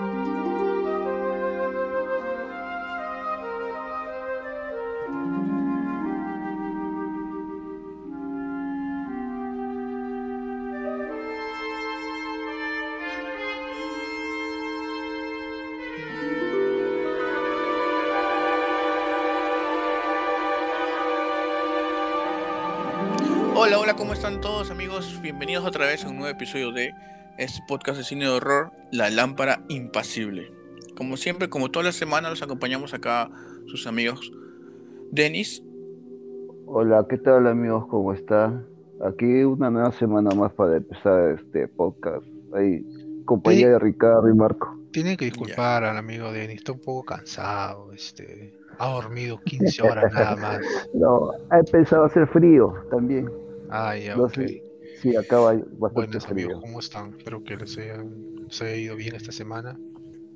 Hola, hola, ¿cómo están todos amigos? Bienvenidos otra vez a un nuevo episodio de este podcast de cine de horror, La Lámpara Impasible. Como siempre, como todas las semanas, los acompañamos acá sus amigos Denis. Hola, ¿qué tal amigos? ¿Cómo están? Aquí una nueva semana más para empezar este podcast. Ahí, compañía de Ricardo y Marco. Tienen que disculpar al amigo Denis, está un poco cansado, este, ha dormido 15 horas nada más. No, ha empezado a hacer frío también. Ah, ya, Sí, acaba bastante Buenos frío. amigos, ¿cómo están? Espero que les haya, les haya ido bien esta semana.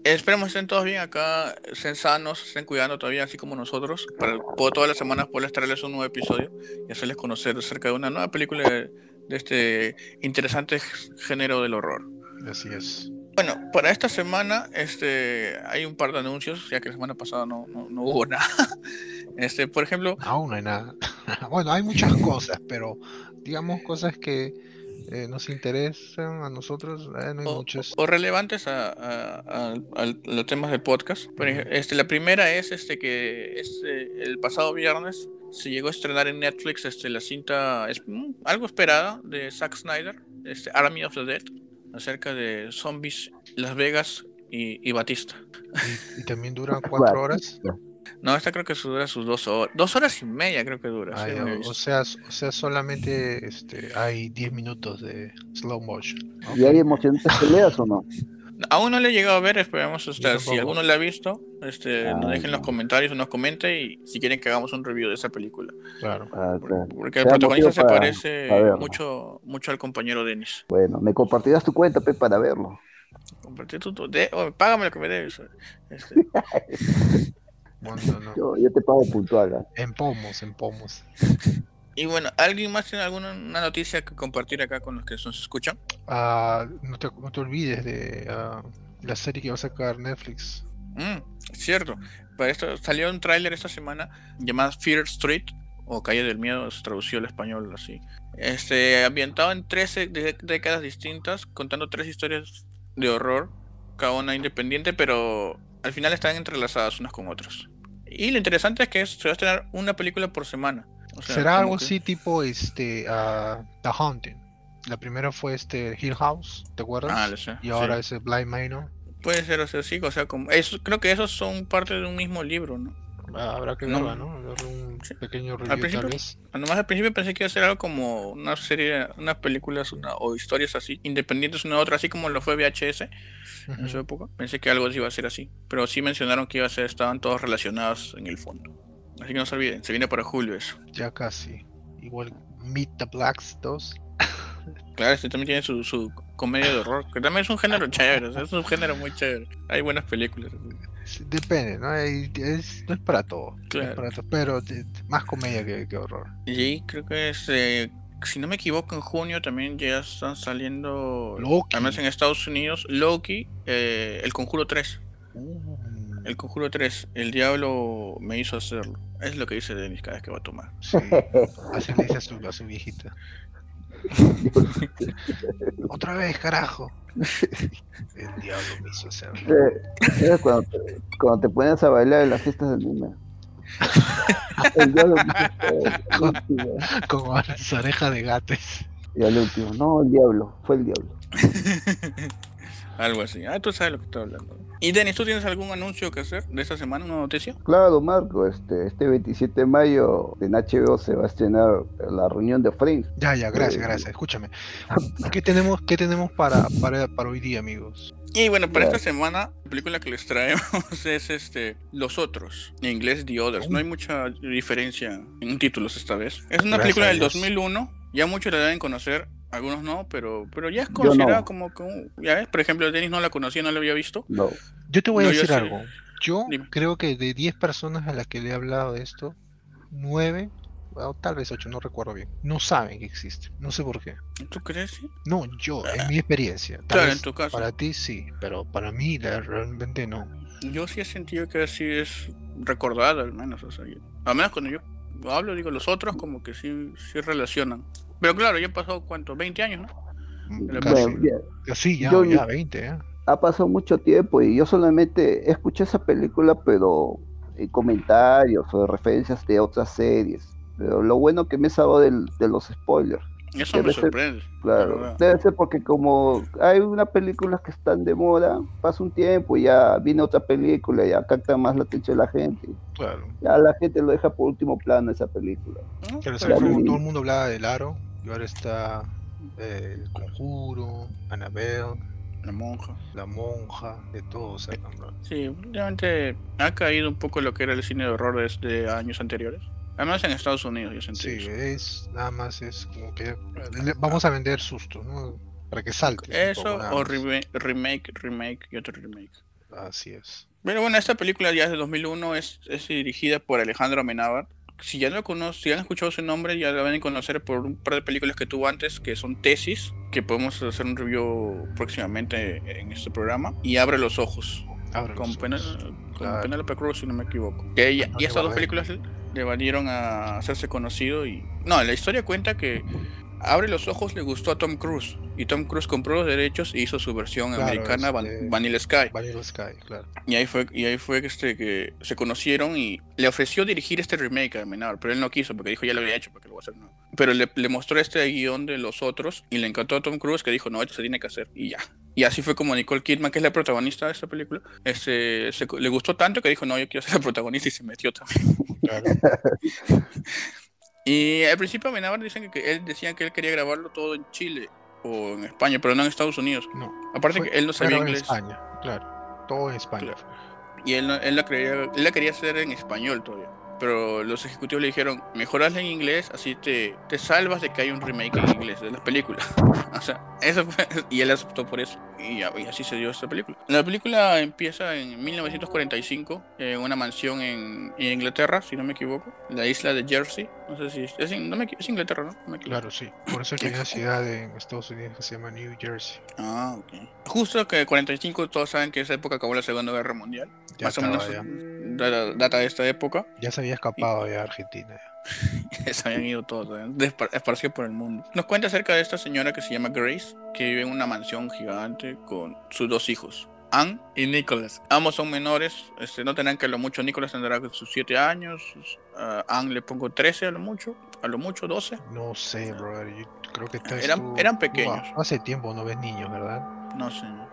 Esperemos estén todos bien acá, estén sanos, estén cuidando todavía, así como nosotros, para todas las semanas poder traerles un nuevo episodio y hacerles conocer acerca de una nueva película de, de este interesante género del horror. Así es. Bueno, para esta semana este, hay un par de anuncios, ya que la semana pasada no, no, no hubo nada. Este, por ejemplo, Aún no hay nada. bueno, hay muchas cosas, pero digamos cosas que eh, nos interesan a nosotros, eh, no hay o, muchas. o relevantes a, a- a- a los temas del podcast. Este, la primera es este que este, el pasado viernes se llegó a estrenar en Netflix este, la cinta es, mm, algo esperada de Zack Snyder, este, Army of the Dead, acerca de zombies, Las Vegas y, y Batista. Y, y también dura cuatro horas. No, esta creo que dura sus dos horas, dos horas y media creo que dura. Sí, no o, sea, o sea, solamente este, hay 10 minutos de slow motion. ¿Y hay emocionantes peleas o no? Aún no le he llegado a ver, esperemos este, si alguno le ha visto, este, Ah, nos dejen en los comentarios o nos comente y si quieren que hagamos un review de esa película. Claro. Ah, claro. Porque el protagonista se para- parece para mucho, mucho al compañero Denis. Bueno, me compartirás tu cuenta, Pe, para verlo. Compartí tu- tu- de- oh, págame lo que me debes. Este, No, no. Yo, yo te pago puntual. ¿ah? En pomos, en pomos. y bueno, ¿alguien más tiene alguna una noticia que compartir acá con los que nos escuchan? Ah, no, te, no te olvides de ah, la serie que va a sacar Netflix. Mm, cierto. Para esto salió un tráiler esta semana llamado Fear Street o Calle del Miedo, se tradució al español así. Este, ambientado en 13 de- décadas distintas, contando tres historias de horror, cada una independiente, pero al final están entrelazadas unas con otras. Y lo interesante es que es- se va a estrenar una película por semana. O sea, ¿Será algo que- así tipo este ah, The Haunting? La primera fue este Hill House, ¿te acuerdas? Ah, lo sé, y ahora sí. es el Blind Manor. Puede ser, o sea, sí, o sea, como, eso, creo que esos son parte de un mismo libro, ¿no? Ah, habrá que No. verla, ¿no? Darle un Sí. pequeño Al review principio- tal vez. Nomás al principio pensé que iba a ser algo como una serie, unas películas una, o historias así, independientes una de otra, así como lo fue VHS en su época. Pensé que algo iba a ser así. Pero sí mencionaron que iba a ser, estaban todos relacionados en el fondo. Así que no se olviden, se viene para julio eso. Ya casi. Igual Meet the Blacks 2. Claro, este también tiene su, su comedia de horror, que también es un género chévere, o sea, es un género muy chévere. Hay buenas películas. Depende, ¿no? Es- no es para todo. no es Claro. para todo, pero más comedia que, que horror. Y creo que es, eh, si no me equivoco, en junio también ya están saliendo, Loki. además en Estados Unidos, Loki, eh, El Conjuro 3. Uh, El Conjuro 3, el diablo me hizo hacerlo. Es lo que dice Denis cada vez que va a tomar. sí. Así le dice a su, a su viejita. Otra vez, carajo. El diablo me hizo hacerlo. Eh, Era cuando te, cuando te ponías a bailar en las fiestas del niño. El diablo el último. Como las orejas de gates. Y al último, no, el diablo, fue el diablo. Algo así. Ah, tú sabes lo que estoy hablando. Y Denis, ¿tú tienes algún anuncio que hacer de esta semana, una noticia? Claro, Marco, este, este 27 de mayo en HBO se va a estrenar la reunión de Friends. Ya, ya, gracias, gracias. Escúchame. ¿Qué tenemos, qué tenemos para, para, para hoy día, amigos? Y bueno, para esta semana, la película que les traemos es este Los Otros, en inglés The Others. No hay mucha diferencia en títulos esta vez. Es una Gracias película del Dios. 2001, ya muchos la deben conocer, algunos no, pero, pero ya es considerada no. como, como, ya ves, por ejemplo, Denis no la conocía, no la había visto. No, Yo te voy a No, decir algo. Yo Dime. creo que de 10 personas a las que le he hablado de esto, 9 o tal vez 8, no recuerdo bien. No saben que existe. No sé por qué. ¿Tú crees? sí? No, yo, en mi experiencia. Tal Claro, vez en tu caso. Para ti sí, pero para mí la- realmente no. Yo sí he sentido que así es recordado, al menos. O sea, yo- al menos cuando yo hablo, digo, los otros como que sí, sí relacionan. Pero claro, ya han pasado, ¿cuánto? 20 años, ¿no? Mm, Casi. Bueno, ya, Sí, ya, yo- ya 20, ¿eh? ha pasado mucho tiempo y yo solamente escuché esa película, pero en comentarios o referencias de otras series. Pero lo bueno que me he salvado del- de los spoilers. Eso Debe me ser- sorprende. la Claro, debe ser porque como hay una película que están de moda, pasa un tiempo y ya viene otra película, ya capta más la atención de la gente. Claro. Ya la gente lo deja por último plano esa película. Claro. todo el mundo hablaba del aro y ahora está eh, el conjuro, Annabelle, La monja. la monja, de todo sacan, bro. Sí, últimamente ha caído un poco lo que era el cine de horror de, de años anteriores. Además en Estados Unidos, yo sentí Sí, eso. es nada más es como que vamos a vender susto, ¿no? Para que salte. Eso poco, o remake, remake, y otro remake. Así es. Pero bueno, esta película ya es de 2001, es, es dirigida por Alejandro Amenábar. Si ya no conocen, si han escuchado su nombre, ya la van a conocer por un par de películas que tuvo antes, que son Tesis, que podemos hacer un review próximamente en este programa, y Abre los Ojos, Abre con, los ojos. con Claro. Penélope Cruz, si no me equivoco. Que No y estas dos películas le valieron a hacerse conocido y... No, la historia cuenta que Abre los Ojos le gustó a Tom Cruise, y Tom Cruise compró los derechos y hizo su versión Claro, americana, Van- este- Vanilla Sky. Vanilla Sky, claro. Y ahí fue, y ahí fue que, este, que se conocieron y le ofreció dirigir este remake a Menard, pero él no quiso porque dijo ya lo había hecho, porque lo voy a hacer. Pero le, le mostró este guion de los otros y le encantó a Tom Cruise que dijo, no, esto se tiene que hacer y ya. Y así fue como Nicole Kidman, que es la protagonista de esta película, este, se- le gustó tanto que dijo, no, yo quiero ser la protagonista y se metió también. claro. Y al principio Amenábar dicen que, que él decía que él quería grabarlo todo en Chile o en España, pero no en Estados Unidos. No. Aparte Fue- que él no sabía pero en inglés. España, claro. Todo en España. Claro. Y él, él, la quería, él la quería hacer en español todavía. Pero los ejecutivos le dijeron, mejor hazla en inglés, así te, te salvas de que hay un remake en inglés de las películas. o sea, eso fue, y él aceptó por eso. Y, y así se dio esta película. La película empieza en 1945, en una mansión en, en Inglaterra, si no me equivoco, la isla de Jersey. No sé si es, no me es Inglaterra, ¿no? No me. Claro, sí. Por eso es que hay una ciudad en Estados Unidos que se llama New Jersey. Ah, ok. Justo que 45 todos saben que esa época acabó la Segunda Guerra Mundial. Ya Más o menos ya. Data, de esta época. Ya se había escapado ya a Argentina. ya. Se habían ido todos, ¿eh? Esparcidos por el mundo. Nos cuenta acerca de esta señora que se llama Grace, que vive en una mansión gigante con sus dos hijos, Anne y Nicholas. Ambos son menores, este, no tendrán que a lo mucho, Nicholas tendrá sus 7 años, sus- a Anne le pongo 13 a lo mucho, a lo mucho 12. No sé, brother. Yo creo que Eran- eran pequeños. Hace tiempo no ves niños, ¿verdad? No sé. No,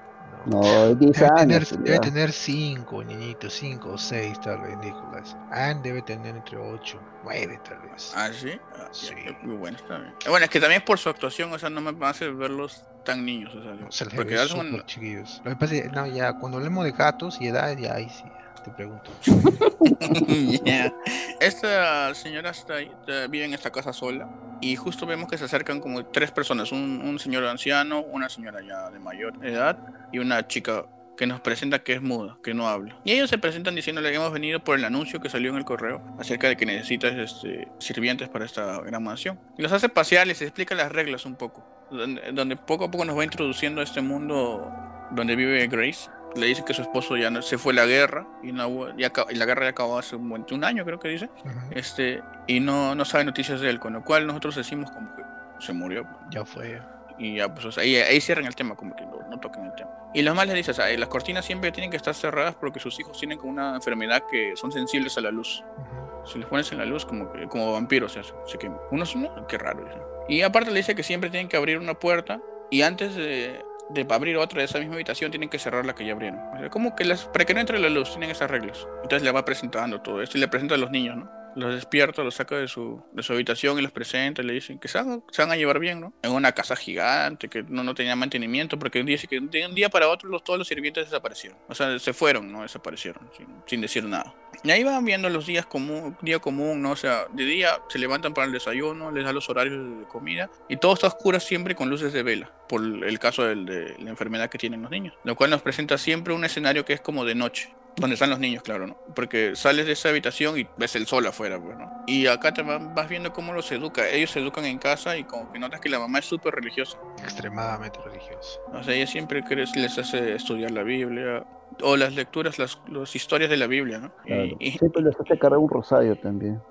10 Debe tener, años. debe ya. tener cinco niñitos, cinco o seis tal vez, Nicolás. Anne debe tener entre ocho, nueve tal vez. ¿Ah, sí? Ah, Sí. ya, muy bueno, está bien. Bueno, es que también por su actuación, o sea, no me hace verlos tan niños, o sea, No, porque son- chiquillos. Lo que pasa es que, no, ya, cuando hablemos de gatos y edad, ya ahí sí, ya te pregunto. Ya. Esta señora está ahí, vive en esta casa sola y justo vemos que se acercan como tres personas, un, un señor anciano, una señora ya de mayor edad y una chica que nos presenta que es muda, que no habla. Y ellos se presentan diciéndole que hemos venido por el anuncio que salió en el correo acerca de que necesitas este, sirvientes para esta gran mansión. Y los hace pasear, les explica las reglas un poco, donde, donde poco a poco nos va introduciendo a este mundo donde vive Grace. Le dice que su esposo ya no, se fue a la guerra y, no, ya, y la guerra ya acabó hace un, un año, creo que dice. Ujú, Este, y no, no sabe noticias de él, con lo cual nosotros decimos como que se murió. Ya fue. Y ya, pues, o sea, ahí, ahí cierran el tema, como que no, no toquen el tema. Y los más les dicen, o sea, las cortinas siempre tienen que estar cerradas porque sus hijos tienen como una enfermedad que son sensibles a la luz. Ujú. Si les pones en la luz, como que como vampiros se hacen. Así que unos, no, qué raro. dice. Y aparte le dice que siempre tienen que abrir una puerta y antes de, de abrir otra de esa misma habitación tienen que cerrar la que ya abrieron. O sea, como que las, para que no entre la luz, tienen esas reglas. Entonces le va presentando todo esto y le presenta a los niños, ¿no? Los despierta, los saca de su, de su habitación y los presenta y le dicen que se van, se van a llevar bien, ¿no? En una casa gigante que no, no tenía mantenimiento porque día, que de un día para otro los, todos los sirvientes desaparecieron. O sea, se fueron, ¿no? Desaparecieron sin, sin decir nada. Y ahí van viendo los días común, día común, ¿no? O sea, de día se levantan para el desayuno, les da los horarios de comida y todo está oscuro siempre con luces de vela, por el caso del- de la enfermedad que tienen los niños. Lo cual nos presenta siempre un escenario que es como de noche. Donde están los niños, claro, ¿no? Porque sales de esa habitación y ves el sol afuera, pues, ¿no? Y acá te vas viendo cómo los educa. Ellos se educan en casa y como que notas que la mamá es súper religiosa. Extremadamente religiosa. O sea, ella siempre les hace estudiar la Biblia, o las lecturas, las, las historias de la Biblia, ¿no? Y, Siempre les hace cargar un rosario también.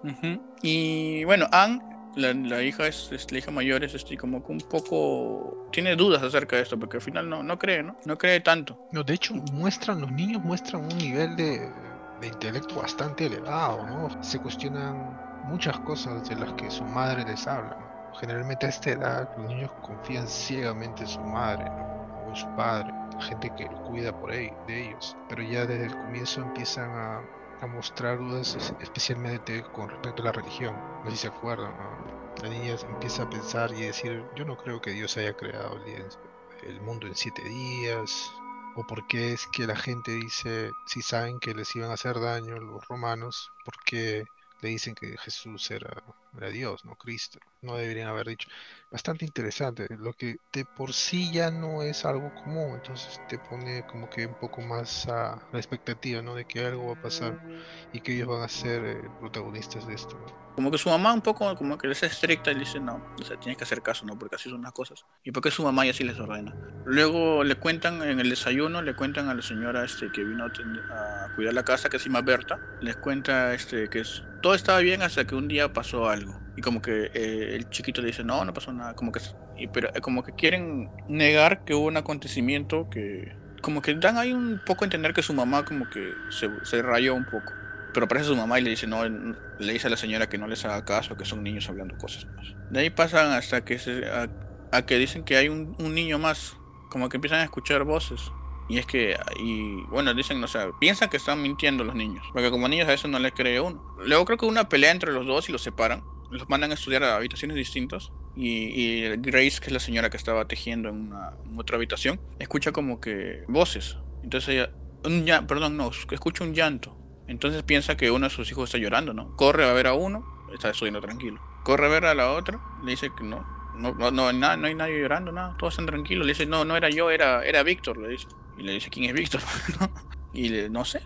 Y bueno, Anne, la, hija es, la hija mayor es este, como que un poco tiene dudas acerca de esto, porque al final no, no cree, ¿no? No cree tanto. No, de hecho, muestran, los niños muestran un nivel de, de intelecto bastante elevado, ¿no? Se cuestionan muchas cosas de las que su madre les habla. Generalmente a esta edad los niños confían ciegamente en su madre ¿no? o en su padre gente que cuida por ahí, de ellos. Pero ya desde el comienzo empiezan a, mostrar dudas, especialmente con respecto a la religión. No sé si se acuerdan. La niña empieza a pensar y decir, yo no creo que Dios haya creado el mundo en siete días. O por qué es que la gente dice, si saben que les iban a hacer daño los romanos, ¿por qué le dicen que Jesús era, era Dios, no Cristo? No deberían haber dicho bastante interesante, lo que de por sí ya no es algo común, entonces te pone como que un poco más a la expectativa, ¿no? De que algo va a pasar y que ellos van a ser eh, protagonistas de esto. Como que su mamá un poco como que es estricta y le dice, no, o sea, tienes que hacer caso, ¿no? Porque así son las cosas. Y porque su mamá y así les ordena. Luego le cuentan en el desayuno, le cuentan a la señora este, que vino a, cuidar la casa, que se llama Berta, les cuenta este, que todo estaba bien hasta que un día pasó algo y como que eh, el chiquito le dice, no, no pasó nada. Como que, y, pero eh, como que quieren negar que hubo un acontecimiento que... Como que dan ahí un poco a entender que su mamá como que se, se rayó un poco. Pero aparece su mamá y le dice, no, le dice a la señora que no les haga caso, que son niños hablando cosas más. De ahí pasan hasta que se, a, que dicen que hay un, un, niño más, como que empiezan a escuchar voces. Y es que, y bueno, dicen, o sea, piensan que están mintiendo los niños, porque como niños a eso no les cree uno. Luego creo que una pelea entre los dos y los separan los mandan a estudiar a habitaciones distintas. Y, Grace, que es la señora que estaba tejiendo en, una, otra habitación, escucha como que voces. Entonces ella, un perdón, no, escucha un llanto. Entonces piensa que uno de sus hijos está llorando, ¿no? Corre a ver a uno, está estudiando tranquilo. Corre a ver a la otra, le dice que no, no, no, no, nada, no hay nadie llorando, nada, todos están tranquilos. Le dice, no, no era yo, era, era Víctor, le dice. Y le dice, ¿quién es Víctor? y le, no sé,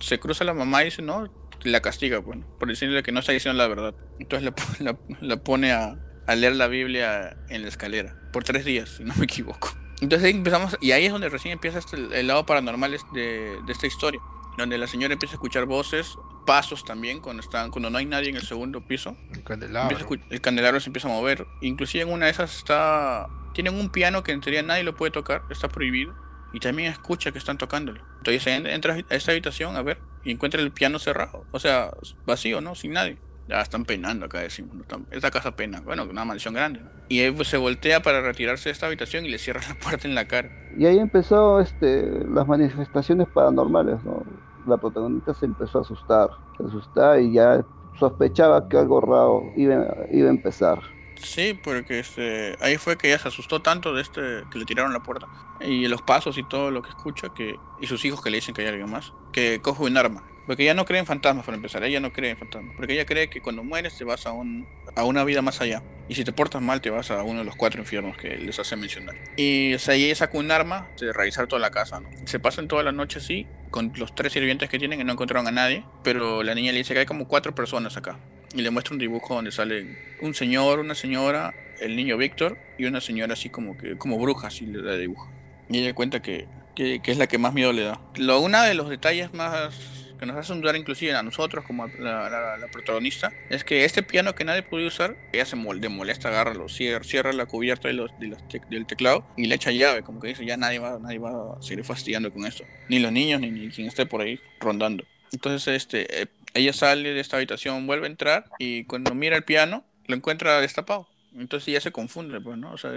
se cruza la mamá y dice, no, la castiga, bueno, por decirle que no está diciendo la verdad. Entonces la, pone a, leer la Biblia en la escalera, por tres días, si no me equivoco. Entonces ahí empezamos, y ahí es donde recién empieza este, el, lado paranormal de, de, esta historia, donde la señora empieza a escuchar voces, pasos también, cuando, están, cuando no hay nadie en el segundo piso. El candelabro. El candelabro se empieza a mover. Inclusive en una de esas está... Tienen un piano que en teoría nadie lo puede tocar, está prohibido y también escucha que están tocándolo. Entonces entra a esa habitación a ver y encuentra el piano cerrado, o sea, vacío, ¿no? Sin nadie. Ya están penando acá, decimos. Esta casa pena, bueno, una mansión grande. Y él pues, se voltea para retirarse de esta habitación y le cierra la puerta en la cara. Y ahí empezó este, las manifestaciones paranormales, ¿no? La protagonista se empezó a asustar, se y ya sospechaba que algo raro iba, iba a empezar. Sí, porque este, ahí fue que ella se asustó tanto de este que le tiraron la puerta. Y los pasos y todo lo que escucha que y sus hijos que le dicen que hay alguien más que coge un arma. Porque ella no cree en fantasmas para empezar ella no cree en fantasmas. Porque ella cree que cuando mueres te vas a un a una vida más allá. Y si te portas mal te vas a uno de los cuatro infiernos que les hace mencionar. Y o sea, ella saca un arma de revisar toda la casa ¿no? se pasan toda la noche así con los tres sirvientes que tienen y no encontraron a nadie. Pero la niña le dice que hay como cuatro personas acá y le muestra un dibujo donde sale un señor, una señora, el niño Víctor y una señora así como que como bruja, así le da dibujo. Y ella cuenta que, que, es la que más miedo le da. Lo, uno de los detalles más que nos hace dudar inclusive a nosotros como la, la, protagonista es que este piano que nadie puede usar, ella se molde, molesta, agarra, lo cierra, cierra la cubierta de los, del teclado y le echa llave, como que dice ya nadie va, nadie va a seguir fastidiando con esto, ni los niños ni, ni quien esté por ahí rondando. Entonces este eh, ella sale de esta habitación, vuelve a entrar y cuando mira el piano lo encuentra destapado. Entonces ella se confunde, pues, ¿no? O sea,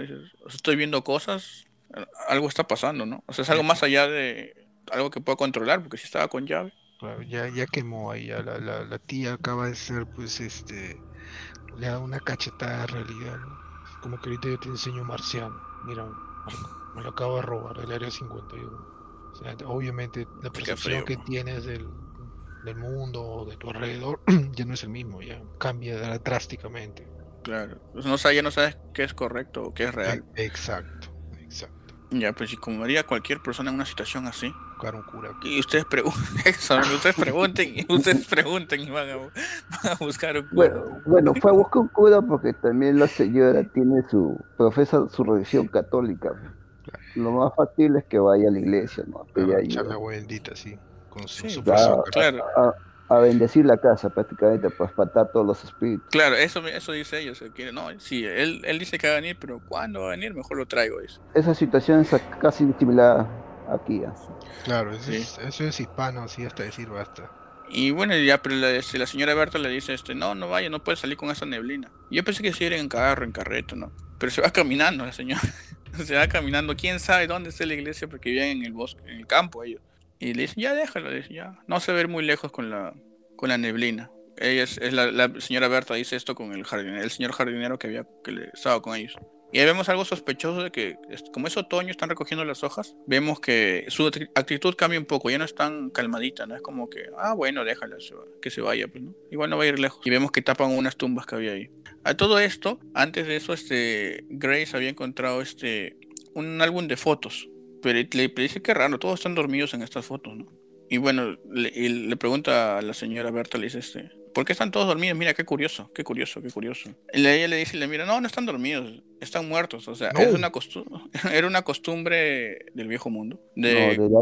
estoy viendo cosas, algo está pasando, ¿no? O sea, es algo más allá de algo que pueda controlar, porque si estaba con llave. Claro, ya, ya quemó ahí, ya la, la, tía acaba de ser, pues, este, le da una cachetada de realidad, Como que ahorita yo te enseño marciano, mira, me lo acabo de robar, el área 51. O sea, obviamente la percepción que tienes del, del mundo o de tu alrededor ya no es el mismo, ya cambia drásticamente. Claro, pues no, ya no sabes qué es correcto o qué es real. Exacto, exacto. Ya, pues y como haría cualquier persona en una situación así. Buscar un cura. Y ustedes pregunten, ustedes pregunten, y ustedes pregunten y van a, van a buscar un cura. Bueno, bueno, fue a buscar un cura porque también la señora tiene su, profesa su religión católica. Lo más fácil es que vaya a la iglesia, ¿no? A pedir Para ayuda. echar la agua bendita, sí. Con su, Sí, su claro, a, a bendecir la casa prácticamente, para espantar todos los espíritus. claro, eso, me- eso dice sea, quiere, no, sí, él, él dice que va a venir, pero ¿cuándo va a venir? Mejor lo traigo. Dice. Esa situación es casi similar aquí. ¿ah? Claro, eso, Sí. es, eso es hispano, sí, hasta decir basta. Y bueno, ya, pero la, este, la señora Berta le dice, este, no, no vaya, no puede salir con esa neblina. Yo pensé que se iba en carro, en carreto, ¿no? Pero se va caminando la señora. se va caminando, quién sabe dónde está la iglesia, porque viven en el bosque, en el campo ellos. Y le dicen, ya déjalo, ya. No se ve muy lejos con la, con la neblina. Ella es, la, señora Berta dice esto con el jardinero, el señor jardinero que había que le estaba con ellos. Y ahí vemos algo sospechoso de que, como es otoño, están recogiendo las hojas. Vemos que su acti- actitud cambia un poco, ya no es tan calmadita, ¿no? Es como que, ah, bueno, déjala, que se vaya, pues, ¿no? Igual no va a ir lejos. Y vemos que tapan unas tumbas que había ahí. A todo esto, antes de eso, este, Grace había encontrado este, un álbum de fotos. Pero le, le dice que raro, todos están dormidos en estas fotos, ¿no? Y bueno, le, pregunta a la señora Berta, le dice este, ¿por qué están todos dormidos? Mira, qué curioso, qué curioso, qué curioso. Y ella le dice, le mira, no, no están dormidos, están muertos. O sea, No. es una era una costumbre del viejo mundo. No, De, de, la,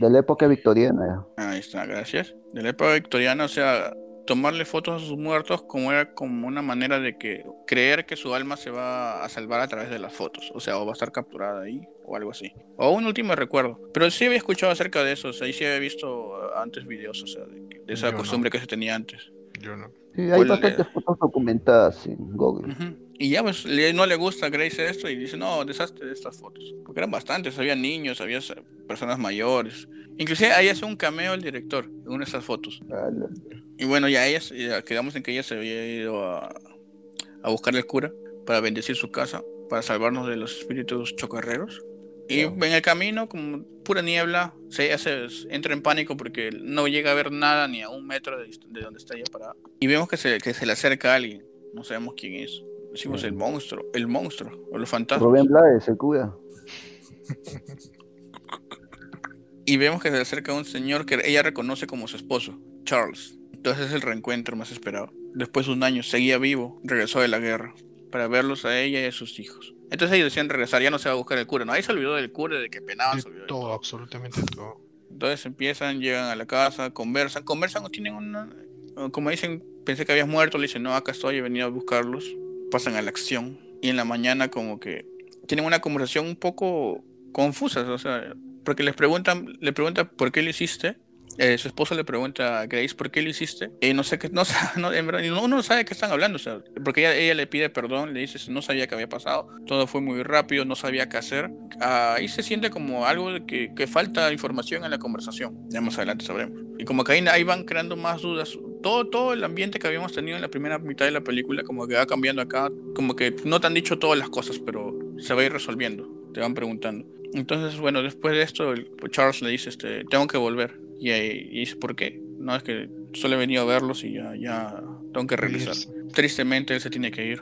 de la época victoriana. Ahí está, gracias. De la época victoriana, o sea, tomarle fotos a sus muertos como era como una manera de que creer que su alma se va a salvar a través de las fotos, o sea, o va a estar capturada ahí o algo así. O un último recuerdo. Pero sí había escuchado acerca de eso, o sea, y sí había visto uh, antes videos, o sea, de, de esa Yo no. costumbre que se tenía antes. Yo no. Sí, hay ¿Cuál bastantes le- fotos documentadas en Google. Y ya pues le- no le gusta a Grace esto y dice, no, deshazte de estas fotos. Porque eran bastantes, había niños, había personas mayores. Inclusive ahí hace un cameo el director en una de esas fotos. Y bueno, ya ella, ya quedamos en que ella se había ido a, a buscar al cura para bendecir su casa, para salvarnos de los espíritus chocarreros. Y en el camino, como pura niebla, se, se entra en pánico porque no llega a ver nada ni a un metro de, de donde está ella parada. Y vemos que se, que se le acerca a alguien, no sabemos quién es. Decimos el monstruo, el monstruo, o los fantasmas. Rubén Blades, el cura. Y vemos que se le acerca un señor que ella reconoce como su esposo, Charles. Entonces es el reencuentro más esperado. Después de un año, seguía vivo, regresó de la guerra, para verlos a ella y a sus hijos. Entonces ellos decían regresar, ya no se va a buscar el cura. No, ahí se olvidó del cura, de que penaban, se olvidó De de todo, absolutamente todo. Entonces empiezan, llegan a la casa, conversan, conversan, tienen una... Como dicen, pensé que habías muerto, le dicen, no, acá estoy, he venido a buscarlos. Pasan a la acción. Y en la mañana como que tienen una conversación un poco confusa, o sea, porque les preguntan, le pregunta por qué lo hiciste. Eh, su esposo le pregunta a Grace por qué lo hiciste. Y no sé qué, no, no, en uno no sabe qué están hablando, o sea, porque ella, ella le pide perdón, le dice, no sabía qué había pasado, todo fue muy rápido, no sabía qué hacer. Ahí se siente como algo de que, que falta información en la conversación. Ya más adelante sabremos. Y como que ahí, van creando más dudas. Todo, todo el ambiente que habíamos tenido en la primera mitad de la película, como que va cambiando acá, como que no te han dicho todas las cosas, pero se va a ir resolviendo. Te van preguntando. Entonces, bueno, después de esto, Charles le dice, este, tengo que volver. Y, ahí- y dice, ¿por qué? No, es que solo he venido a verlos y ya, ya tengo que regresar. Tristemente, él se tiene que ir.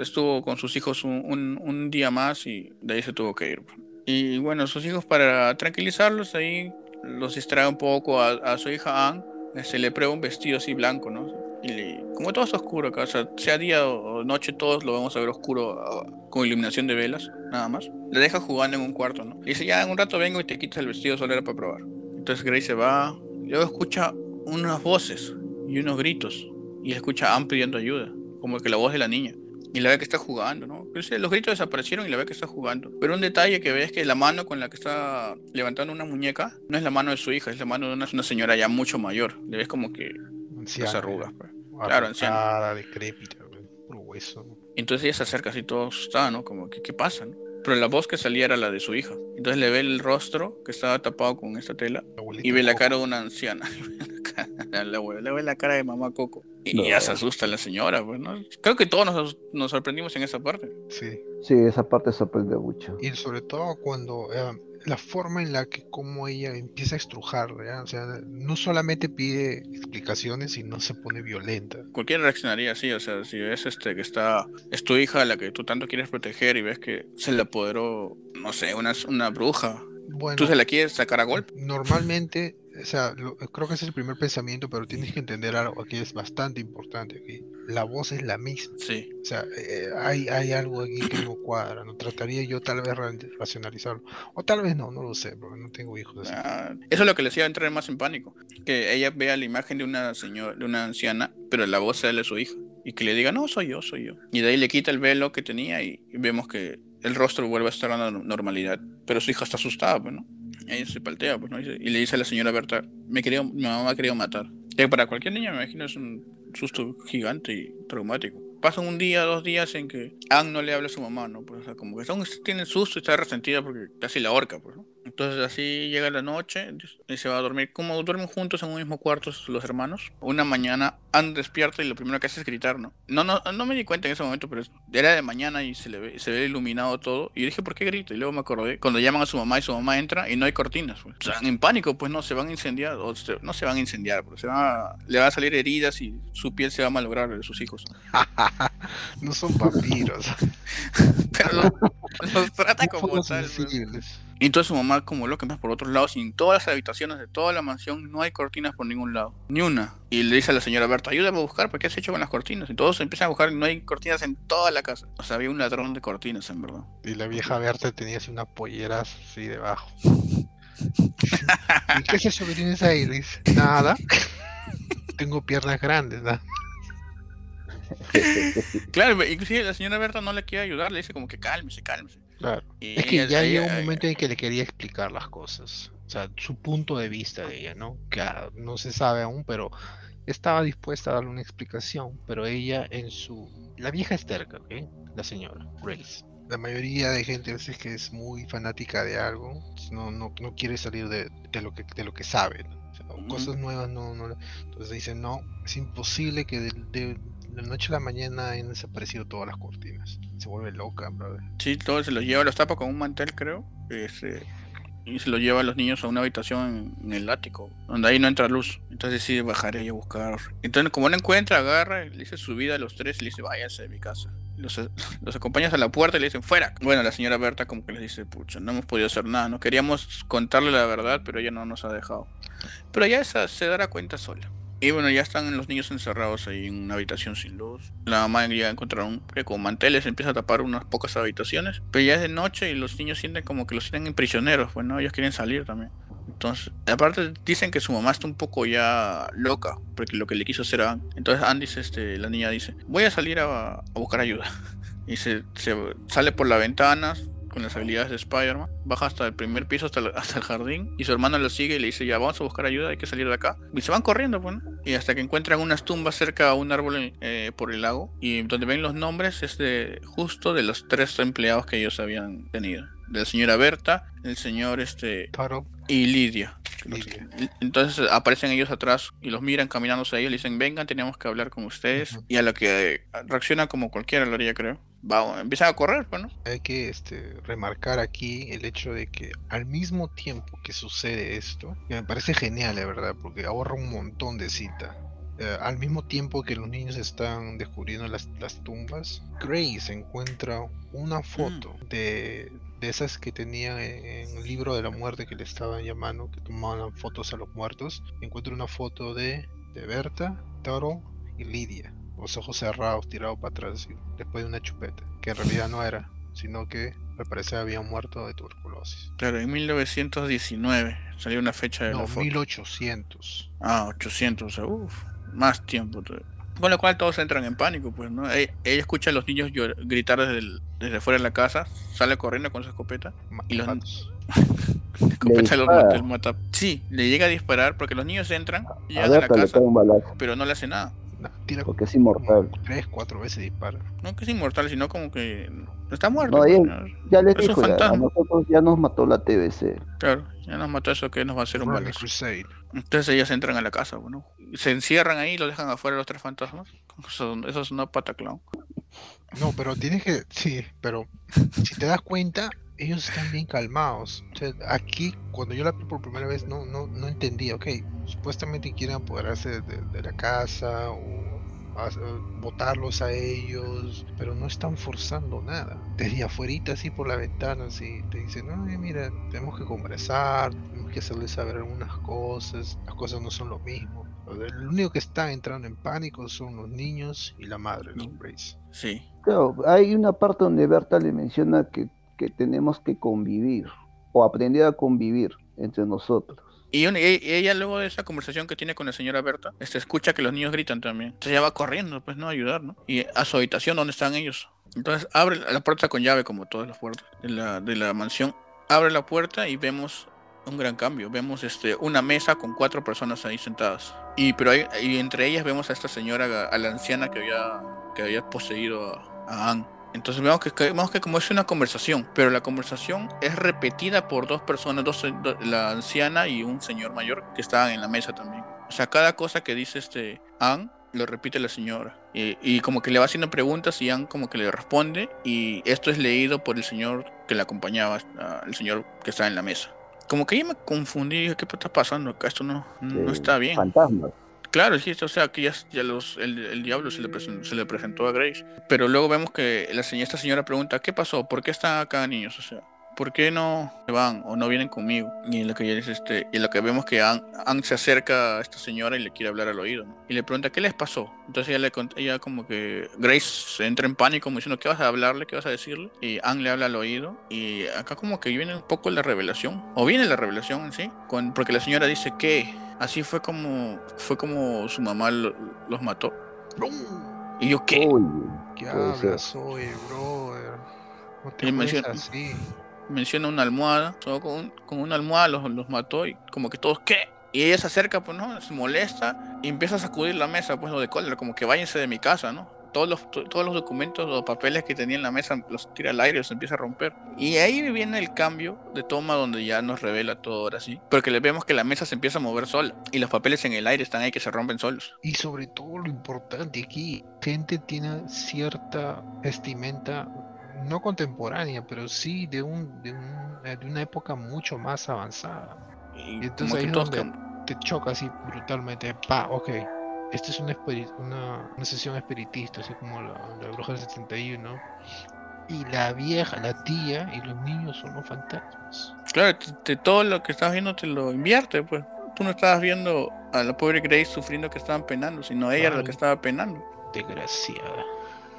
Estuvo con sus hijos un, un- un día más y de ahí se tuvo que ir. Y bueno, sus hijos, para tranquilizarlos, ahí los distrae un poco a, a su hija Anne. Se le prueba un vestido así blanco, ¿no? Y le- como todo está oscuro acá, o sea, sea día o noche, todos lo vamos a ver oscuro con iluminación de velas, nada más. Le deja jugando en un cuarto, ¿no? Y dice, ya en un rato vengo y te quitas el vestido, solo era para probar. Entonces Grace se va, luego escucha unas voces y unos gritos, y escucha a Anne pidiendo ayuda, como que la voz de la niña. Y la ve que está jugando, ¿no? Sí, los gritos desaparecieron y la ve que está jugando. Pero un detalle que ve es que la mano con la que está levantando una muñeca no es la mano de su hija, es la mano de una, una señora ya mucho mayor. Le ves como que Anciana, las arrugas. ya. pues. Claro, Arrugada, decrépita, güey, puro hueso. Entonces ella se acerca así todo asustada, ¿no? Como que, ¿qué pasa? no? Pero la voz que salía era la de su hija. Entonces le ve el rostro que estaba tapado con esta tela y ve la cara de una anciana. la abuela, le ve la cara de mamá Coco. Y No. ya se asusta la señora, pues, ¿no? Creo que todos nos, nos sorprendimos en esa parte. Sí. Sí, esa parte sorprende mucho. Y sobre todo cuando eh, la forma en la que como ella empieza a estrujar, ¿ya? o sea, no solamente pide explicaciones, sino se pone violenta. Cualquiera reaccionaría así, o sea, si ves este que está, es tu hija la que tú tanto quieres proteger y ves que se le apoderó, no sé, una, una bruja, Bueno, tú se la quieres sacar a golpe. normalmente, o sea, lo- creo que ese es el primer pensamiento, pero tienes que entender algo que es bastante importante aquí. La voz es la misma. Sí, O sea, eh, hay, hay algo aquí que no cuadra, ¿no? Trataría yo tal vez ra- racionalizarlo. O tal vez no, no lo sé, porque no tengo hijos así. Ah, eso es lo que le hacía entrar más en pánico. Que ella vea la imagen de una señora, de una anciana, pero la voz sea de su hija. Y que le diga, no, soy yo, soy yo. Y de ahí le quita el velo que tenía y, y vemos que el rostro vuelve a estar a la normalidad. Pero su hija está asustada, pues, ¿no? Ella se paltea, pues, ¿no? Y, le dice a la señora Berta, me quería, mi mamá me ha querido matar. Que para cualquier niña, me imagino, es un susto gigante y traumático. Pasan un día, dos días en que Anne no le habla a su mamá, ¿no? Pues, o sea, como que aún tiene susto y está resentida porque casi la ahorca, pues, ¿no? Entonces así llega la noche y se va a dormir. Como duermen juntos en un mismo cuarto los hermanos, una mañana Anne despierta y lo primero que hace es gritar, ¿no? No, no, no me di cuenta en ese momento, pero era de mañana y se le ve, se ve iluminado todo. Y yo dije, ¿por qué grita? Y luego me acordé, cuando llaman a su mamá y su mamá entra y no hay cortinas. Pues. O sea, en pánico, pues no, se van a incendiar, o se- no se van a incendiar, pero se van a- le van a salir heridas y su piel se va a malograr de sus hijos. no son vampiros. Pero los, los trata como tal. Y entonces su mamá como loca más por otros lados y en todas las habitaciones de toda la mansión no hay cortinas por ningún lado, ni una. Y le dice a la señora Berta, ayúdame a buscar, ¿por qué has hecho con las cortinas? Y todos empiezan a buscar y no hay cortinas en toda la casa. O sea, había un ladrón de cortinas, en verdad. Y la vieja Berta tenía así una pollera así debajo. ¿Y qué es eso que tienes ahí? Dice, nada. Tengo piernas grandes, ¿no? Claro, inclusive la señora Berta no le quiere ayudar, le dice como que cálmese, cálmese. Claro. Y Es que ya llegó un momento en que le quería explicar las cosas. O sea, su punto de vista de ella, ¿no? Que ah, no se sabe aún, pero estaba dispuesta a darle una explicación. Pero ella en su... La vieja es terca, ¿ok? La señora, Grace. La mayoría de gente es que es muy fanática de algo, no, no, no quiere salir de, de lo que, de lo que sabe. ¿no? O sea. Cosas nuevas no, no... Entonces dicen, no, es imposible que de- de la noche a la mañana hayan desaparecido todas las cortinas. Se vuelve loca, brother. Sí, todo se los lleva, los tapa con un mantel, creo. este, y se los lleva a los niños a una habitación en, el ático, donde ahí no entra luz. Entonces decide bajar ella a buscar. Entonces, como no encuentra, agarra, y le dice su vida a los tres y le dice, váyanse de mi casa. Los, los acompañas a la puerta y le dicen, fuera. Bueno, la señora Berta como que les dice, pucha, no hemos podido hacer nada. No queríamos contarle la verdad, pero ella no nos ha dejado. Pero ya esa se dará cuenta sola. Y bueno, ya están los niños encerrados ahí en una habitación sin luz. La mamá ya encontraron que con manteles empieza a tapar unas pocas habitaciones. Pero ya es de noche y los niños sienten como que los tienen prisioneros, pues no, ellos quieren salir también. Entonces, aparte dicen que su mamá está un poco ya loca, porque lo que le quiso hacer a Anne. Entonces Anne dice, este, la niña dice, voy a salir a, a buscar ayuda. Y se, se sale por la ventana con las habilidades de Spider-Man, baja hasta el primer piso, hasta el, hasta el jardín, y su hermano lo sigue y le dice, ya vamos a buscar ayuda, hay que salir de acá. Y se van corriendo, pues. Y hasta que encuentran unas tumbas cerca a un árbol eh, por el lago, y donde ven los nombres es de justo de los tres empleados que ellos habían tenido. La señora Berta, el señor este Taro, y Lidia. Lidia. Entonces aparecen ellos atrás y los miran caminándose a ellos, le dicen, vengan, tenemos que hablar con ustedes. Y a lo que eh, reacciona como cualquiera lo haría, creo. Va, empiezan a correr, pues, ¿no? Hay que este, remarcar aquí el hecho de que al mismo tiempo que sucede esto, que me parece genial, la verdad, porque ahorra un montón de cita. eh, al mismo tiempo que los niños están descubriendo las, las tumbas, Grace encuentra una foto de, de esas que tenía en el libro de la muerte que le estaban llamando, que tomaban fotos a los muertos. Encuentra una foto de, de Berta, Taro y Lidia, los ojos cerrados, tirados para atrás, después de una chupeta, que en realidad no era, sino que al parecer habían muerto de tuberculosis. Claro, en 1919 salió una fecha de No, la foto. 1800. Ah, 800, o sea, uff, más tiempo. todavía. Con lo cual todos entran en pánico, pues, ¿no? Ella, ella escucha a los niños llor- gritar desde, el- desde fuera de la casa, sale corriendo con su escopeta. ma- Y los-. La escopeta los mata, Sí, le llega a disparar porque los niños entran, A llegan a la Berta le casa, pero no le hace nada. No, tira porque es inmortal. tres, cuatro veces dispara. No que es inmortal, sino como que está muerto. No, pues, ¿no? Ya les dijo, ya, a fantasma. nosotros ya nos mató la TBC. Claro, ya nos mató eso que nos va a hacer un balazo. Crusade. Entonces ellas entran a la casa, bueno, se encierran ahí y lo dejan afuera los tres fantasmas. Eso, eso es una pataclón. No, pero tienes que, sí, pero si te das cuenta, ellos están bien calmados. Aquí, cuando yo la vi por primera vez, no, no, no entendía, ok, supuestamente quieren apoderarse de, de la casa o votarlos a ellos, pero no están forzando nada. Desde afuera, así por la ventana, así te dicen, no, mira, tenemos que conversar, que hacerles saber algunas cosas, las cosas no son lo mismo. El único que está entrando en pánico son los niños y la madre, ¿no, Grace? Sí. Claro, hay una parte donde Berta le menciona que, que tenemos que convivir o aprender a convivir entre nosotros. Y, ella luego de esa conversación que tiene con la señora Berta, este, escucha que los niños gritan también. Entonces ella va corriendo, pues, ¿no? A ayudar, ¿no? Y a su habitación donde están ellos. Entonces abre la puerta con llave, como todas las puertas de la, de la mansión. Abre la puerta y vemos un gran cambio. Vemos este, una mesa con cuatro personas ahí sentadas. Y, pero y entre ellas vemos a esta señora, a la anciana que había, que había poseído a, a Anne. Entonces vemos que, vemos que como es una conversación, pero la conversación es repetida por dos personas, dos, la anciana y un señor mayor que estaban en la mesa también. O sea, cada cosa que dice este Anne lo repite la señora. Y, como que le va haciendo preguntas y Anne como que le responde. Y esto es leído por el señor que le acompañaba, el señor que está en la mesa. Como que yo me confundí, ¿qué está pasando acá? Esto no, no está bien. Fantasmas. Claro, sí, o sea, que ya, los, el, diablo se le, se le, presentó a Grace. Pero luego vemos que la, esta señora pregunta, ¿qué pasó? ¿Por qué están acá niños? O sea, ¿por qué no se van o no vienen conmigo? Y lo que ella dice, este, y lo que vemos que Anne, se acerca a esta señora y le quiere hablar al oído, Y le pregunta, ¿qué les pasó? Entonces ella le ella como que Grace se entra en pánico como diciendo, ¿qué vas a hablarle? ¿Qué vas a decirle? Y Anne le habla al oído y acá como que viene un poco la revelación, o viene la revelación en sí, con, porque la señora dice que así fue como fue como su mamá los mató. Y yo, ¿qué? ¿Qué hablas hoy, brother? No te menciona, así menciona una almohada, solo con, con una almohada los, los, mató y como que todos, ¿qué? Y ella se acerca, pues, ¿no? Se molesta y empieza a sacudir la mesa, pues, lo de cólera, como que váyanse de mi casa, ¿no? Todos los, todos los documentos o papeles que tenía en la mesa los tira al aire, los empieza a romper. Y ahí viene el cambio de toma donde ya nos revela todo ahora sí. Porque le vemos que la mesa se empieza a mover sola y los papeles en el aire están ahí que se rompen solos. Y sobre todo lo importante aquí, gente tiene cierta vestimenta no contemporánea, pero sí de, un, de, eh, una época mucho más avanzada. Y, entonces ahí es donde te choca así brutalmente. Pa, ok, esta es una, una, sesión espiritista, así como la, la bruja del 71. Y la vieja, la tía y los niños son los fantasmas. Claro, de todo lo que estás viendo te lo invierte, pues. Tú no estabas viendo a la pobre Grace sufriendo que estaban penando, sino ella era la que estaba penando. Desgraciada.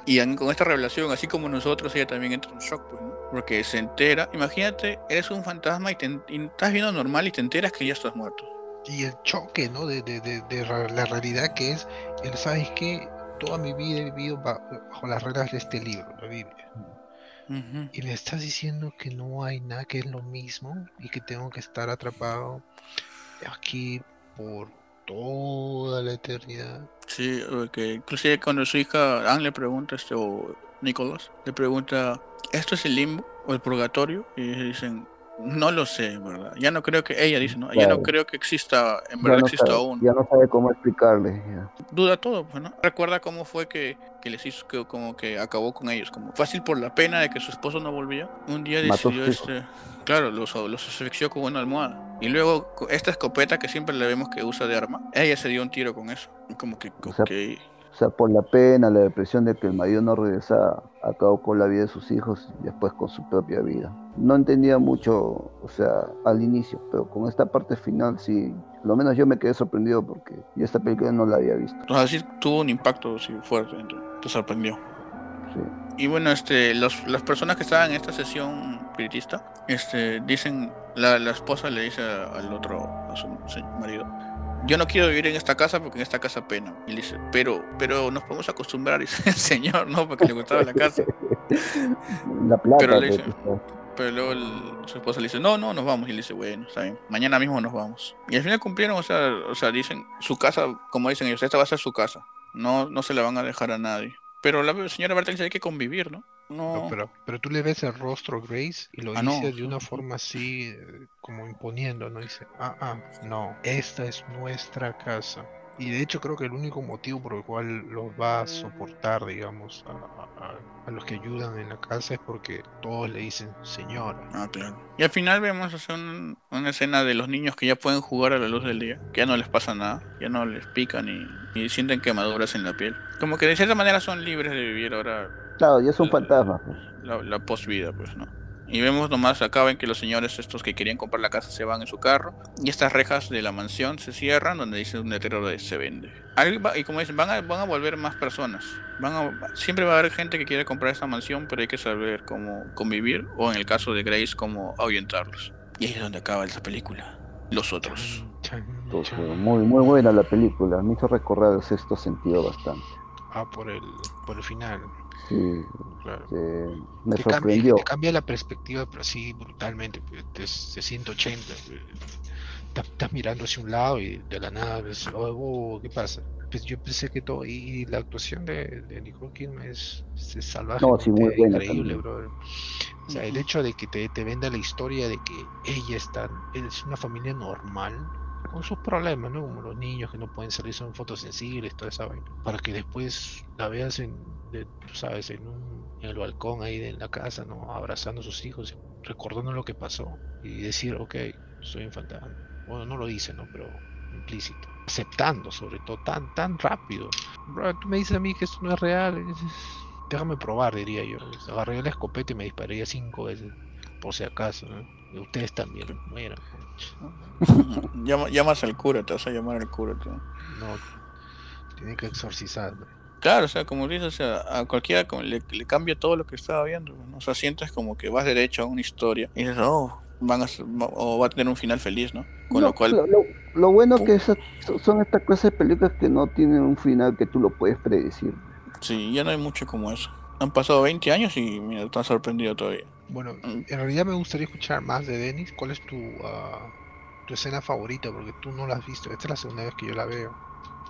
Y con esta revelación, así como nosotros, ella también entra en shock, pues, porque se entera. Imagínate, eres un fantasma y, te, estás viendo normal y te enteras que ya estás muerto. Y el choque, ¿no? De, de, de, la realidad que es, él sabes que toda mi vida he vivido bajo, las reglas de este libro, la Biblia. Y me estás diciendo que no hay nada que es lo mismo y que tengo que estar atrapado aquí por toda la eternidad. Sí, que inclusive cuando su hija Anne le pregunta, este, o Nicolás, le pregunta, ¿esto es el limbo o el purgatorio? Y dicen, no lo sé, ¿verdad? Ya no creo que, ella dice, ¿no? Ya no creo que exista, en verdad exista aún. Ya no sabe cómo explicarle. Duda todo, pues, ¿no? Recuerda cómo fue que, que les hizo, que como que acabó con ellos, como fácil por la pena de que su esposo no volvía. Un día decidió, este, claro, los, los asfixió con una almohada. Y luego, esta escopeta que siempre le vemos que usa de arma, ella se dio un tiro con eso. Como que, o sea, por la pena, la depresión de que el marido no regresaba, acabó con la vida de sus hijos y después con su propia vida. No entendía mucho, o sea, al inicio, pero con esta parte final sí, lo menos yo me quedé sorprendido porque yo esta película no la había visto. O sea, sí tuvo un impacto sí, fuerte, te sorprendió. Sí. Y bueno, este, los, las personas que estaban en esta sesión espiritista, este, dicen, la, la esposa le dice al otro, a su marido, yo no quiero vivir en esta casa porque en esta casa pena. Y le dice, pero, pero nos podemos acostumbrar, dice el señor, ¿no? Porque le gustaba la casa. La plata. Pero, le dice, pero luego su esposa le dice, no, no, nos vamos. Y le dice, bueno, está bien, mañana mismo nos vamos. Y al final cumplieron, o sea, o sea, dicen, su casa, como dicen ellos, esta va a ser su casa. No, no se la van a dejar a nadie. Pero la señora Berta dice, hay que convivir, ¿no? No. pero, pero tú le ves el rostro Grace y lo ah, dice de una forma así, eh, como imponiendo, ¿no? Dice, ah, ah, no, esta es nuestra casa. Y de hecho creo que el único motivo por el cual los va a soportar, digamos, a, a- a los que ayudan en la casa es porque todos le dicen señora. Ah, claro. Y al final vemos o sea, un- una escena de los niños que ya pueden jugar a la luz del día, que ya no les pasa nada, ya no les pican ni, ni sienten quemaduras en la piel. Como que de cierta manera son libres de vivir ahora Claro, ya son fantasmas. pues. la, la post-vida, pues, ¿no? Y vemos nomás acá ven que los señores estos que querían comprar la casa se van en su carro y estas rejas de la mansión se cierran donde dice un letrero de se vende. Va- y como dicen, van a, van a volver más personas. Van a, siempre va a haber gente que quiere comprar esta mansión, pero hay que saber cómo convivir o en el caso de Grace cómo ahuyentarlos. Y ahí es donde acaba esa película. Los otros. Muy, muy buena la película. Me hizo recordar el sexto sentido bastante. Ah, por el, por el final, Sí, claro. eh, me te cambia, sorprendió. te cambia la perspectiva, pero así brutalmente, pues, de, de 180. pues. Estás, estás mirando hacia un lado y de la nada ves, oh, oh, ¿qué pasa? Pues yo pensé que todo, y, y la actuación de, de Nicole Kidman es, es salvaje, No, sí, muy buena increíble, brother. O sea, el hecho de que te, te venda la historia de que ella está, es una familia normal, con sus problemas, ¿no? Como los niños que no pueden salir, son fotosensibles, toda esa vaina. Para que después la veas en, sabes, en, el balcón ahí de la casa, ¿no? Abrazando a sus hijos, recordando lo que pasó y decir, ok, soy un. Bueno, no lo dice, ¿no? Pero implícito. Aceptando, sobre todo, tan, tan rápido. Bro, tú me dices a mí que esto no es real. Déjame probar, diría yo. Agarraría la escopeta y me dispararía cinco veces, por si acaso, ¿no? Y ustedes también, mueran. Llama- llamas al cura, te vas a llamar al cura. tú. No, tiene que exorcizar. ¿no? Claro, o sea, como dices, o sea, a cualquiera como le, le cambia todo lo que estaba viendo. ¿no? O sea, sientes como que vas derecho a una historia y dices, oh, van a, o va a tener un final feliz, ¿no? Con No, lo cual, lo, lo- lo bueno Pum. que esas- son estas clases de películas que no tienen un final que tú lo puedes predecir. sí, ya no hay mucho como eso. Han pasado 20 años y mira, están sorprendido todavía. Bueno, Mm. en realidad me gustaría escuchar más de Denis. ¿Cuál es tu, ah, tu escena favorita? Porque tú no la has visto. Esta es la segunda vez que yo la veo.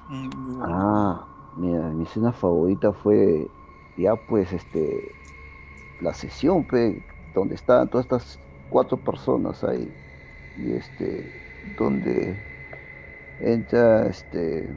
Mm, Ah, mira, mi escena favorita fue ya pues este la sesión pe, donde estaban todas estas cuatro personas ahí y este donde entra este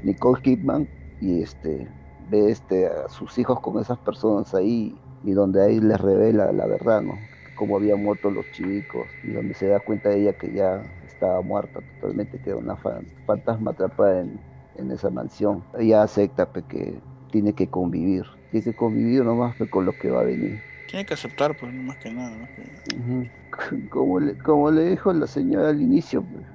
Nicole Kidman y este ve este a sus hijos con esas personas ahí y donde ahí les revela la verdad, ¿no? Cómo habían muerto los chicos y donde se da cuenta ella que ya estaba muerta totalmente, que era una fan- fantasma atrapada en, en esa mansión. Ella acepta pe, que tiene que convivir, tiene que convivir nomás con lo que va a venir. Tiene que aceptar, pues, no más que nada. Ujú. Como le, como le dijo la señora al inicio, pues,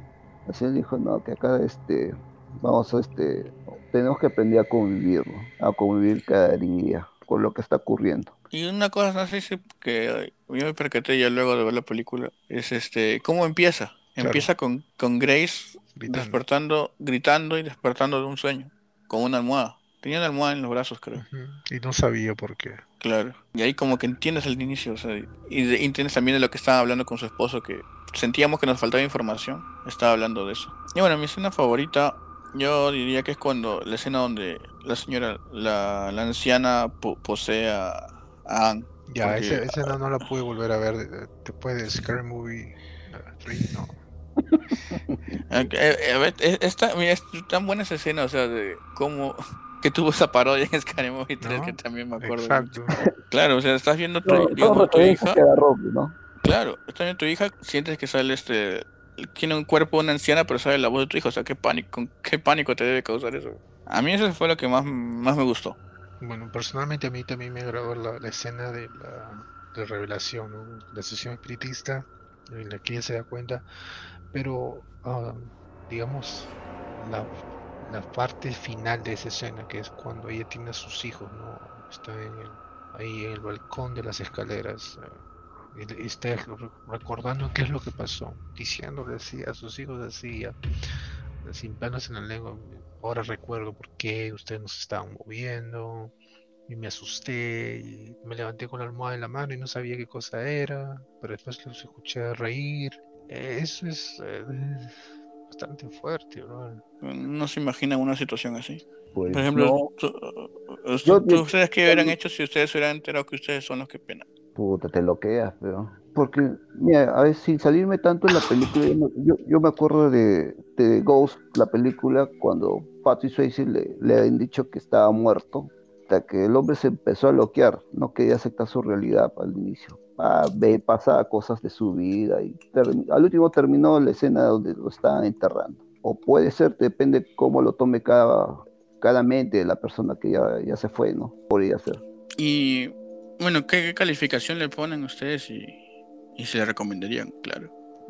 la señora dijo, no, que acá este, vamos a este, tenemos que aprender a convivir, ¿no? A convivir cada día con lo que está ocurriendo. Y una cosa, no sé si que yo me percaté ya luego de ver la película, es este, ¿cómo empieza? Claro. Empieza con, con Grace Gritando. despertando, gritando y despertando de un sueño, con una almohada. Tenía una almohada en los brazos, creo. Y no sabía por qué. Claro. Y ahí como que entiendes el inicio, o sea, y, de- y entiendes también de lo que estaba hablando con su esposo, que sentíamos que nos faltaba información. Estaba hablando de eso. Y bueno, mi escena favorita, yo diría que es cuando la escena donde la señora, la, la anciana po- posee a, Anne. Ya, Porque- ese, ese no, no la pude volver a ver después de Scary Movie 3, no. Eh, eh, a ver, eh, esta, mira, es tan buena esa escena, o sea, de cómo que tuvo esa parodia en Scary Movie 3 ¿No? que también me acuerdo. Exacto. Claro, o sea, estás viendo tu, No, digamos, tu hija. ¿no? Claro, estás viendo tu hija, sientes que sale este. Tiene un cuerpo de una anciana, pero sale la voz de tu hijo. O sea, qué pánico, qué pánico te debe causar eso. A mí eso fue lo que más, más me gustó. Bueno, personalmente a mí también me agradó la, escena de la revelación. La sesión espiritista, en la que ella se da cuenta, pero ah, digamos, la, parte final de esa escena, que es cuando ella tiene a sus hijos, ¿no? Está en el, ahí en el balcón de las escaleras, eh, y- está re- recordando qué es lo que pasó, diciéndole así a sus hijos así, sin planos en la lengua, ahora recuerdo por qué ustedes nos estaban moviendo, y me asusté, y me levanté con la almohada en la mano y no sabía qué cosa era, pero después los escuché reír. Eh, Eso es eh, bastante fuerte, bro. No se imagina una situación así. Pues Por ejemplo, no, tú- Yo- tú- ¿ustedes qué hubieran hecho si ustedes se hubieran enterado que ustedes son los que penan? puta, te lo quedas, pero Porque, mira, a ver, sin salirme tanto en la película, yo, yo, me acuerdo de, de Ghost, la película, cuando Patrick Swayze le, le habían dicho que estaba muerto, hasta que el hombre se empezó a bloquear, no quería aceptar su realidad al inicio. Ah, ve, pasaba cosas de su vida y al último terminó la escena donde lo estaban enterrando. O puede ser, depende cómo lo tome cada, cada mente de la persona que ya, ya se fue, ¿no? Podría ser. Y bueno, ¿qué, qué calificación le ponen ustedes y, y se le recomendarían? Claro.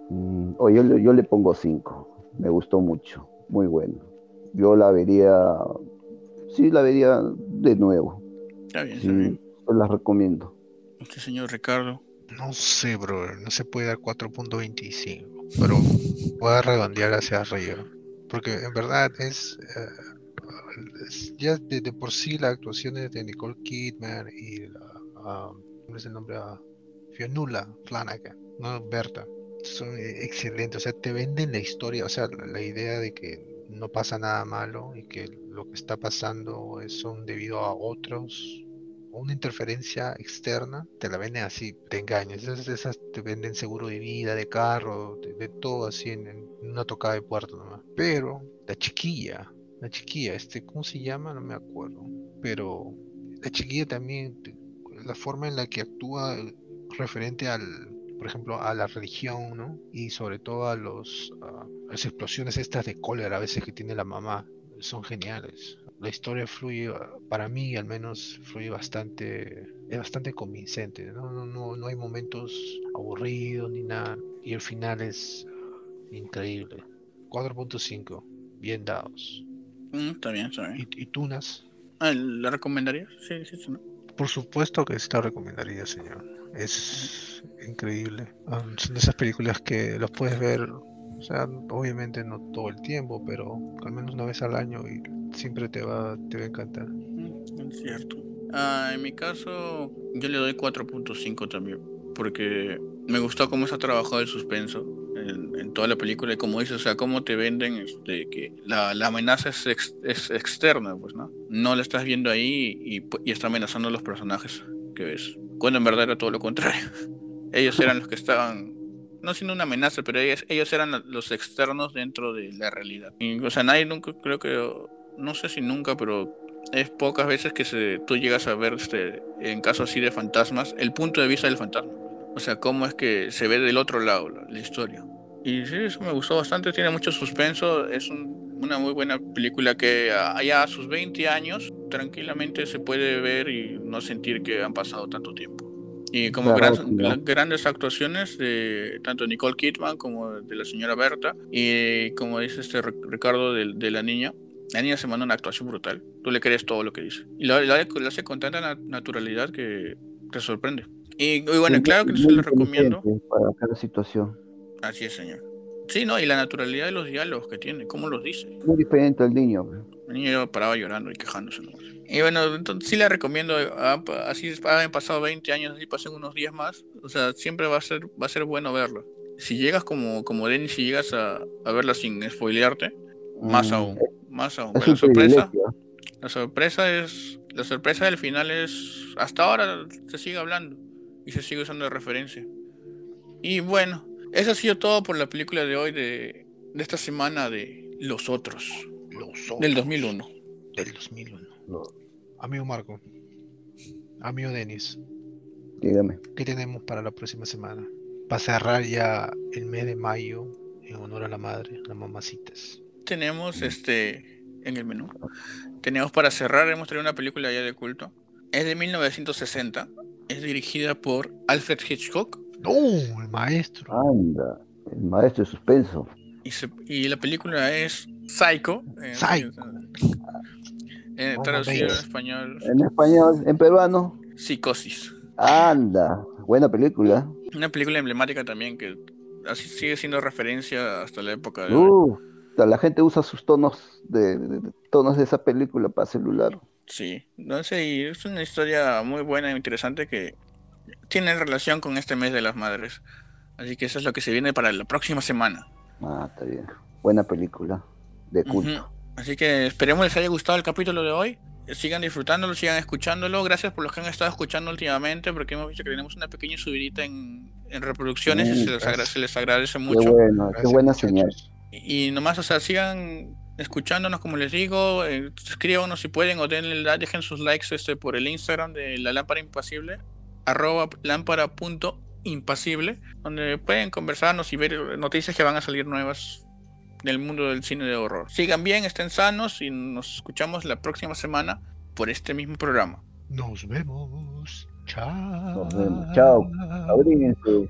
Mm, o yo, le- yo le pongo 5. Me gustó mucho. Muy bueno. Yo la vería. Sí, la vería de nuevo. Está bien, está bien. se las recomiendo. Usted, señor Ricardo. No sé, bro, no se puede dar 4.25, pero voy a redondear hacia arriba. Porque en verdad es, es- ya de, de por sí las actuaciones de Nicole Kidman y la, ah, ¿cómo es el nombre? Ah, Fionnuala Flanagan, no Berta, son eh, excelentes. O sea, te venden la historia, o sea, la, la idea de que no pasa nada malo y que lo que está pasando es, son debido a otros una interferencia externa, te la venden así, te engañan. Esas, esas te venden seguro de vida, de carro, de, todo así en, en una tocada de puerto nomás. Pero la chiquilla, la chiquilla, este, ¿cómo se llama? No me acuerdo. Pero la chiquilla también, la forma en la que actúa referente al, por ejemplo, a la religión, ¿no? Y sobre todo a los, a las explosiones estas de cólera a veces que tiene la mamá, son geniales. La historia fluye, para mí al menos, fluye bastante, es bastante convincente, ¿no? No, no, no hay momentos aburridos ni nada. Y el final es increíble. 4.5, bien dados. Mm, está bien, está bien. ¿Y, y Tunas? Ah, ¿La recomendaría? Sí, sí, sí. ¿no? Por supuesto que esta recomendaría, señor. Es increíble. Son de esas películas que los puedes ver, o sea, obviamente no todo el tiempo, pero al menos una vez al año y siempre te va, te va a encantar. Es cierto. Ah, en mi caso, yo le doy 4.5 también. Porque me gustó cómo se ha trabajado el suspenso en, toda la película. Y como dices, o sea, cómo te venden este, que la, la amenaza es, es externa, pues, ¿no? No la estás viendo ahí y, y está amenazando a los personajes que ves. Cuando en verdad era todo lo contrario. Ellos eran los que estaban no siendo una amenaza, pero ellos, ellos eran los externos dentro de la realidad. Y, o sea, nadie nunca, creo que, no sé si nunca, pero es pocas veces que se, tú llegas a ver, este, en casos así de fantasmas, el punto de vista del fantasma. O sea, cómo es que se ve del otro lado la, la historia. Y sí, eso me gustó bastante, tiene mucho suspenso, es un- una muy buena película que a- allá a sus 20 años tranquilamente se puede ver y no sentir que han pasado tanto tiempo. Y como Claro, gran- claro. la- grandes actuaciones de tanto Nicole Kidman como de la señora Berta y como dice este Ri- Ricardo de, de la niña, la niña se manda una actuación brutal. Tú le crees todo lo que dice. Y lo, lo- lo hace con tanta na- naturalidad que te sorprende. Y, y bueno, Sí, claro que se lo recomiendo. Para cada situación. Así es, señor. Sí, no, y la naturalidad de los diálogos que tiene, cómo los dice. Muy diferente al niño. pues. El niño paraba llorando y quejándose. nomás. Y bueno, entonces sí le recomiendo, ah, así han pasado 20 años, así pasen unos días más, o sea, siempre va a ser, va a ser bueno verlo. Si llegas como, como Denis, si llegas a, a verla sin spoilearte, más Mm, aún, más aún. Es la sorpresa, privilegio. la sorpresa es, la sorpresa del final es, hasta ahora se sigue hablando y se sigue usando de referencia. Y bueno, eso ha sido todo por la película de hoy, de, de esta semana de Los Otros, Los del otros 2001. Del 2001. No, Amigo Marco, amigo Denis, dígame. ¿qué tenemos para la próxima semana? Para cerrar ya el mes de mayo en honor a la madre, las mamacitas. Tenemos este en el menú. Tenemos para cerrar, hemos traído una película ya de culto. Es de 1960. Es dirigida por Alfred Hitchcock. ¡No! El maestro. Anda, el maestro de suspenso. Y, se- y la película es Psycho. eh, Psycho. eh, traducido en español, En español, en peruano. Psicosis. Anda, buena película. Una película emblemática también que así sigue siendo referencia hasta la época de. Uh, la gente usa sus tonos de, de- de- tonos de esa película para celular. Sí, no sé, y es una historia muy buena e interesante que tiene relación con este mes de las madres. Así que eso es lo que se viene para la próxima semana. Ah, está bien. Buena película. De culto. Así que esperemos les haya gustado el capítulo de hoy. Sigan disfrutándolo, sigan escuchándolo. Gracias por los que han estado escuchando últimamente, porque hemos visto que tenemos una pequeña subidita en, en reproducciones y se les, agra- se les agradece Qué mucho. bueno, qué buena señal. Y nomás, o sea, sigan escuchándonos, como les digo, eh, escríbanos si pueden o denle, dejen sus likes este, por el Instagram de la lámpara impasible, arroba lámpara.impasible, donde pueden conversarnos y ver noticias que van a salir nuevas del mundo del cine de horror. Sigan bien, estén sanos y nos escuchamos la próxima semana por este mismo programa. Nos vemos. Chao. Nos vemos. Chao. Abríguense. Uh.